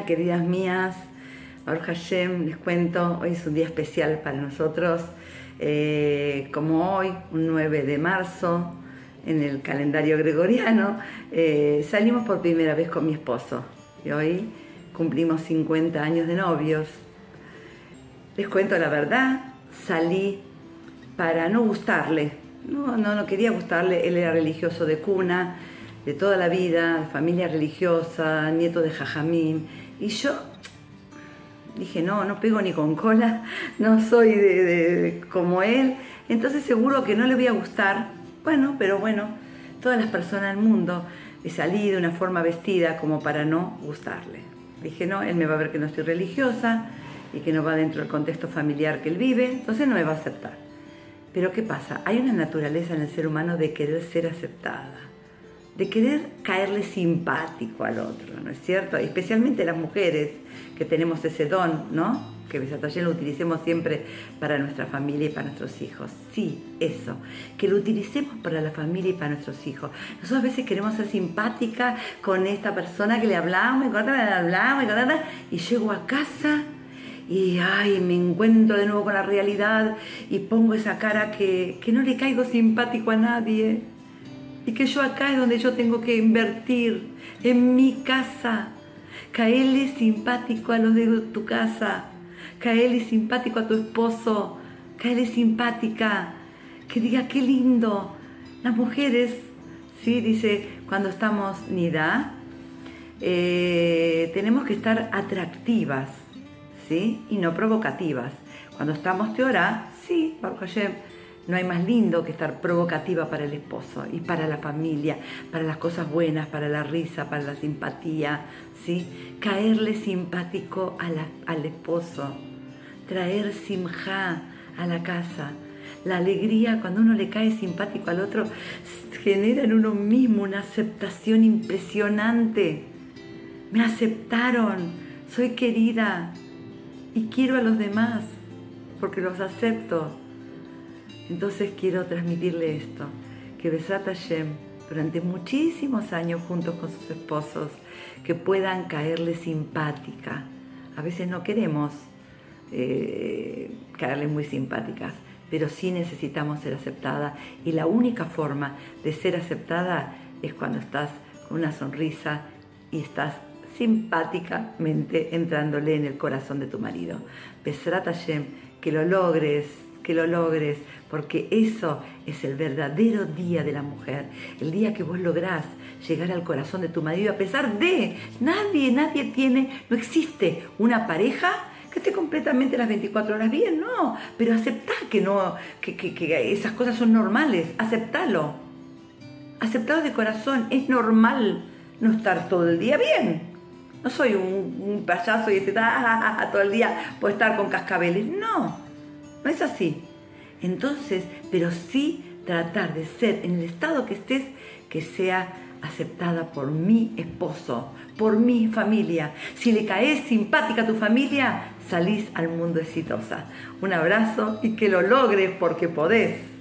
Queridas mías. Baruch Hashem, les cuento, hoy es un día especial para nosotros. Eh, como hoy, un 9 de marzo, en el calendario gregoriano, eh, salimos por primera vez con mi esposo. Y hoy cumplimos 50 años de novios. Les cuento la verdad, salí para no gustarle. No, no, no quería gustarle, él era religioso de cuna de toda la vida, familia religiosa, nieto de Jajamín, y yo dije, no, no pego ni con cola, no soy de, como él, entonces seguro que no le voy a gustar. Bueno, pero bueno, todas las personas del mundo salido de una forma vestida como para no gustarle. Dije, no, él me va a ver que no estoy religiosa y que no va dentro del contexto familiar que él vive, entonces no me va a aceptar. Pero ¿qué pasa? Hay una naturaleza en el ser humano de querer ser aceptada de querer caerle simpático al otro, ¿no es cierto? Especialmente las mujeres que tenemos ese don, ¿no? Que también lo utilicemos siempre para nuestra familia y para nuestros hijos. Sí, eso, que lo utilicemos para la familia y para nuestros hijos. Nosotros a veces queremos ser simpática con esta persona que le hablamos y con otra le hablamos y con y llego a casa y ay, me encuentro de nuevo con la realidad y pongo esa cara que, que no le caigo simpático a nadie y que yo acá es donde yo tengo que invertir, en mi casa. Caerle simpático a los de tu casa, caerle simpático a tu esposo, caerle simpática, que diga qué lindo. Las mujeres, ¿sí? Dice, cuando estamos nida, eh, tenemos que estar atractivas, ¿sí? Y no provocativas. Cuando estamos teorá, sí, Baruch no hay más lindo que estar provocativa para el esposo y para la familia, para las cosas buenas, para la risa, para la simpatía, ¿sí? Caerle simpático al esposo, traer simja a la casa. La alegría cuando uno le cae simpático al otro genera en uno mismo una aceptación impresionante. Me aceptaron, soy querida y quiero a los demás porque los acepto entonces quiero transmitirle esto, que Besat Hashem, durante muchísimos años juntos con sus esposos, que puedan caerle simpática. A veces no queremos eh, caerle muy simpáticas, pero sí necesitamos ser aceptada y la única forma de ser aceptada es cuando estás con una sonrisa y estás simpáticamente entrándole en el corazón de tu marido. Besrat Hashem, que lo logres, que lo logres, porque eso es el verdadero día de la mujer, el día que vos lográs llegar al corazón de tu marido, a pesar de nadie, nadie tiene, no existe una pareja que esté completamente las 24 horas bien, no, pero aceptá que no, que, esas cosas son normales, aceptalo, aceptalo de corazón, es normal no estar todo el día bien. No soy un, payaso y este, todo el día puedo estar con cascabeles. No, no es así. Entonces, pero sí tratar de ser en el estado que estés, que sea aceptada por mi esposo, por mi familia. Si le caes simpática a tu familia, salís al mundo exitosa. Un abrazo y que lo logres porque podés.